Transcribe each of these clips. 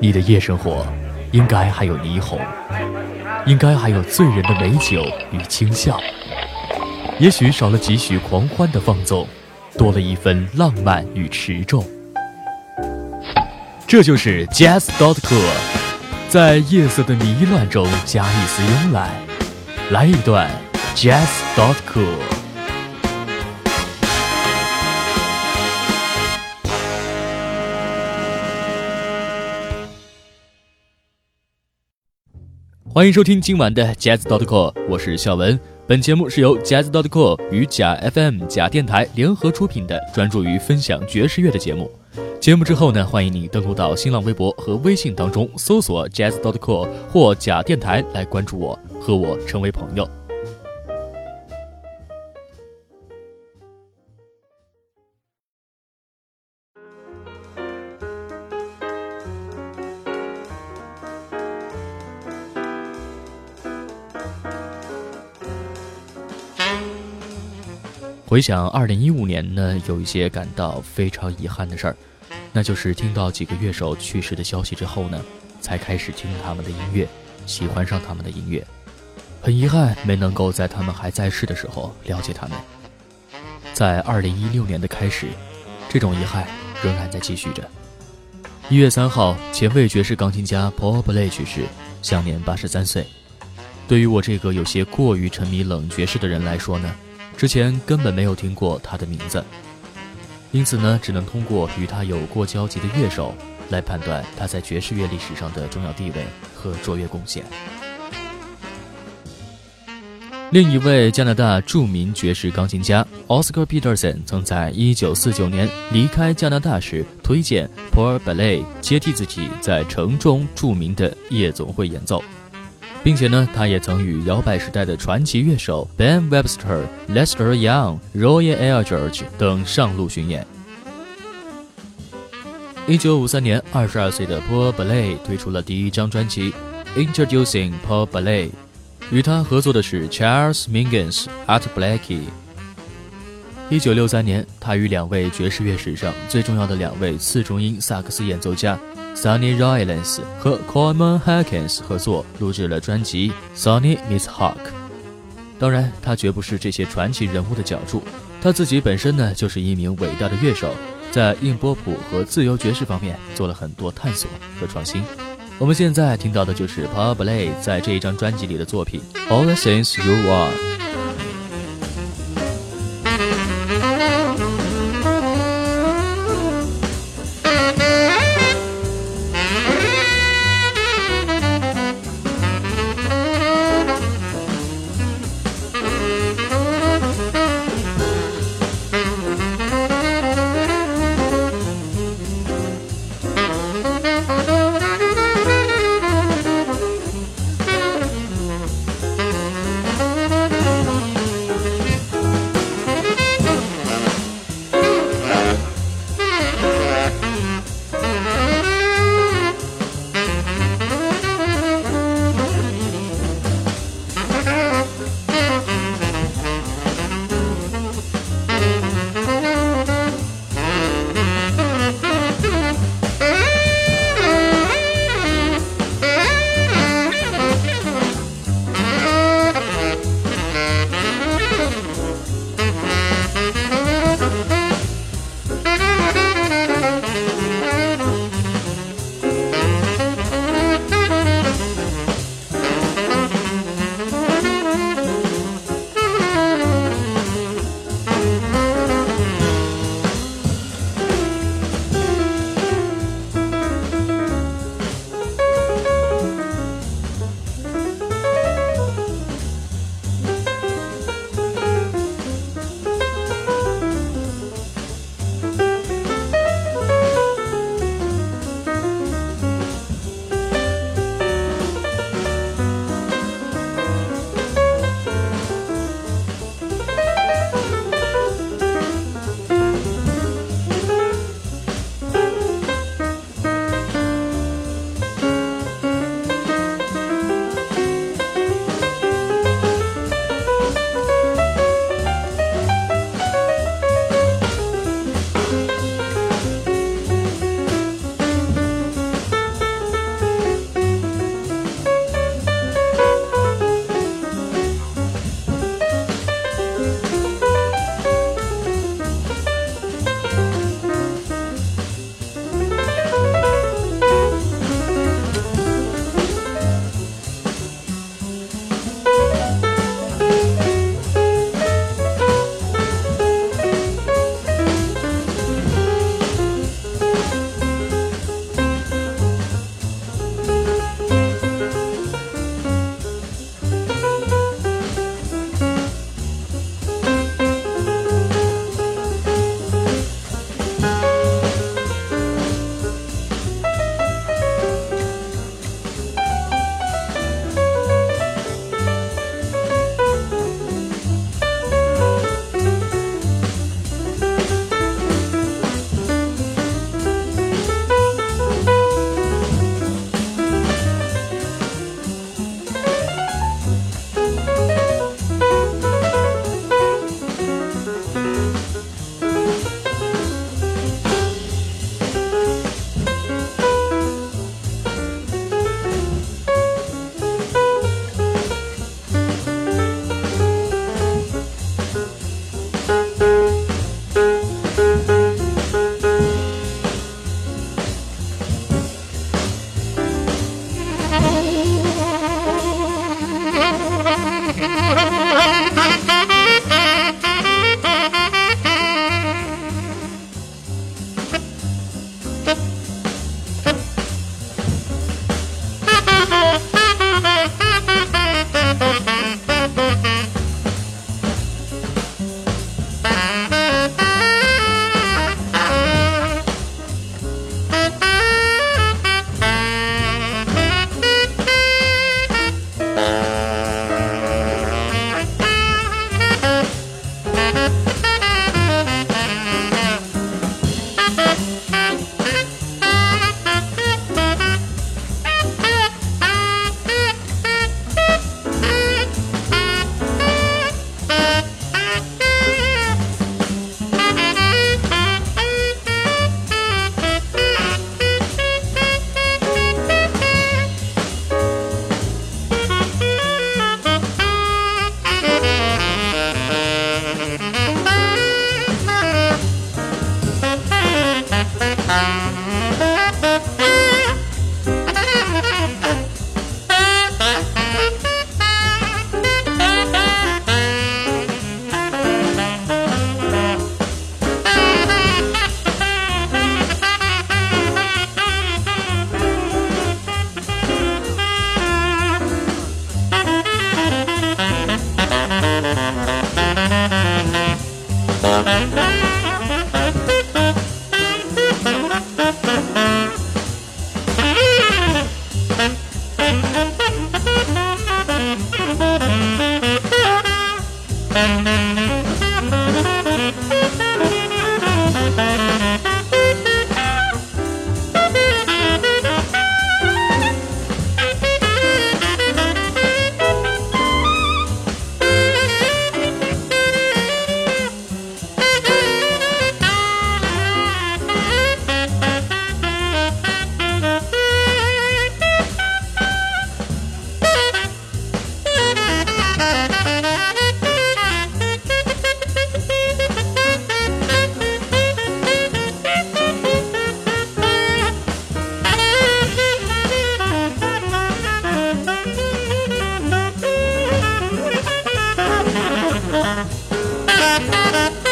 你的夜生活应该还有霓虹，应该还有醉人的美酒与轻笑，也许少了几许狂欢的放纵，多了一分浪漫与持重。这就是 Jazz dot cool，在夜色的迷乱中加一丝慵懒，来一段 Jazz dot cool。欢迎收听今晚的 Jazz dot co，我是小文。本节目是由 Jazz dot co 与假 FM 假电台联合出品的，专注于分享爵士乐的节目。节目之后呢，欢迎你登录到新浪微博和微信当中，搜索 Jazz dot co 或假电台来关注我，和我成为朋友。回想二零一五年呢，有一些感到非常遗憾的事儿，那就是听到几个乐手去世的消息之后呢，才开始听他们的音乐，喜欢上他们的音乐。很遗憾没能够在他们还在世的时候了解他们。在二零一六年的开始，这种遗憾仍然在继续着。一月三号，前卫爵士钢琴家 Paul Bley 去世，享年八十三岁。对于我这个有些过于沉迷冷爵士的人来说呢？之前根本没有听过他的名字，因此呢，只能通过与他有过交集的乐手来判断他在爵士乐历史上的重要地位和卓越贡献。另一位加拿大著名爵士钢琴家 Oscar Peterson 曾在1949年离开加拿大时推荐 Paul Ballet 接替自己在城中著名的夜总会演奏。并且呢，他也曾与摇摆时代的传奇乐手 Ben Webster、Lester Young、Roy Eldridge 等上路巡演。一九五三年，二十二岁的 Paul Ballet 推出了第一张专辑《Introducing Paul Ballet》，与他合作的是 Charles Mingus、Art Blakey。一九六三年，他与两位爵士乐史上最重要的两位次中音萨克斯演奏家。Sunny Rollins 和 Coleman Hawkins 合作录制了专辑《Sonny Miss Hawk》。当然，他绝不是这些传奇人物的脚注，他自己本身呢就是一名伟大的乐手，在硬波普和自由爵士方面做了很多探索和创新。我们现在听到的就是 Paul Bley 在这一张专辑里的作品《All the Things You Are》。Thank you.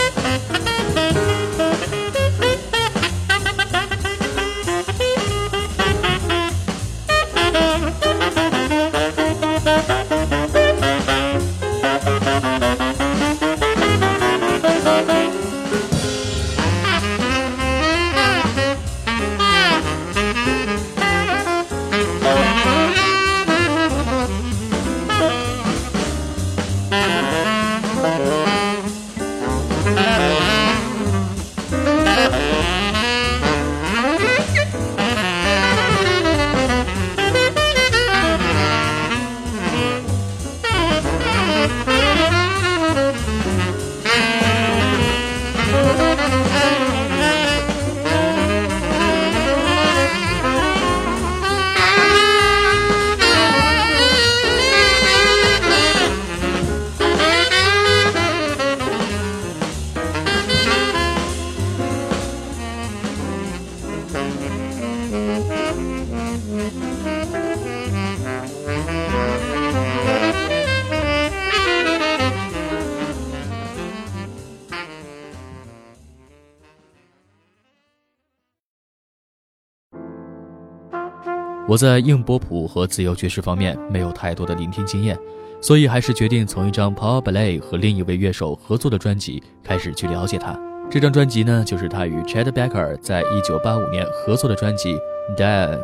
我在硬波普和自由爵士方面没有太多的聆听经验，所以还是决定从一张 Paul Bley 和另一位乐手合作的专辑开始去了解他。这张专辑呢，就是他与 Chad Baker 在一九八五年合作的专辑《Dan》。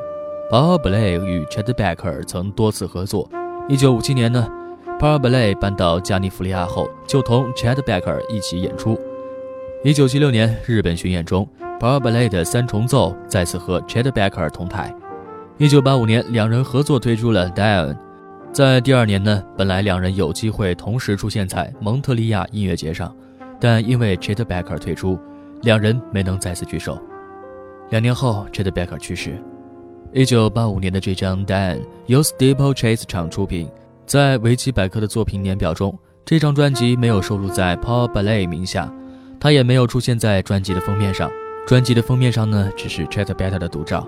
Paul Bley 与 Chad Baker 曾多次合作。一九五七年呢，Paul Bley 搬到加利福尼亚后，就同 Chad Baker 一起演出。一九七六年日本巡演中，Paul Bley 的三重奏再次和 Chad Baker 同台。一九八五年，两人合作推出了《Diane》。在第二年呢，本来两人有机会同时出现在蒙特利亚音乐节上，但因为 Chet Baker 退出，两人没能再次聚首。两年后，Chet Baker 去世。一九八五年的这张《Diane》由 Steeple Chase 厂出品，在维基百科的作品年表中，这张专辑没有收录在 Paul Ballet 名下，他也没有出现在专辑的封面上。专辑的封面上呢，只是 Chet Baker 的独照。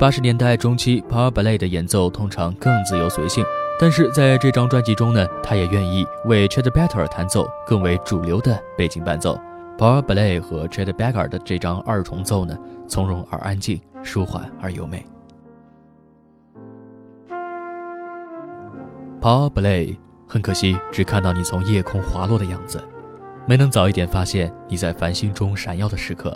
八十年代中期，Paul Ballet 的演奏通常更自由随性，但是在这张专辑中呢，他也愿意为 Chet Baker 弹奏更为主流的背景伴奏。Paul Ballet 和 Chet Baker 的这张二重奏呢，从容而安静，舒缓而优美。Paul Blay，很可惜，只看到你从夜空滑落的样子，没能早一点发现你在繁星中闪耀的时刻。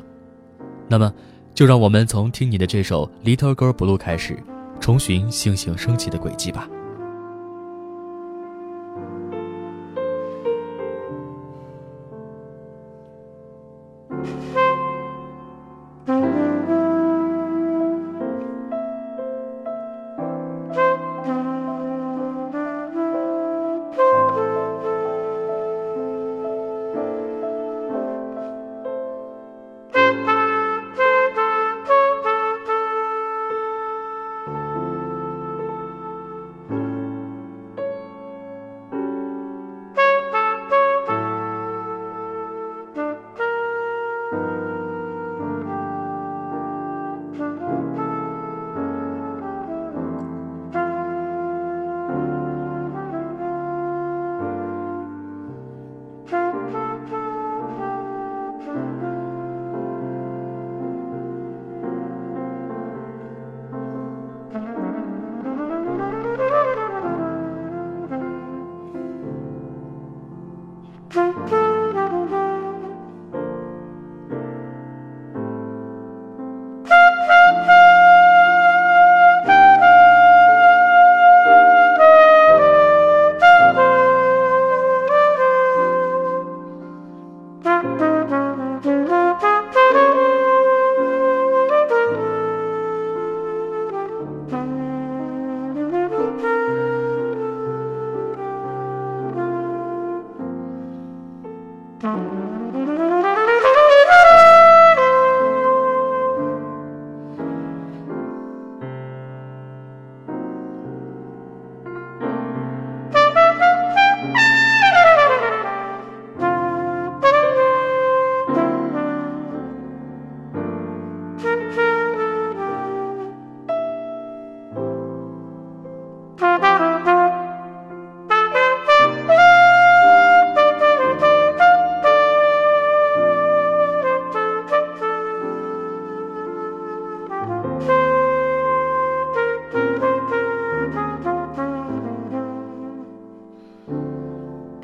那么，就让我们从听你的这首《Little Girl Blue》开始，重寻星星升起的轨迹吧。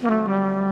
嗯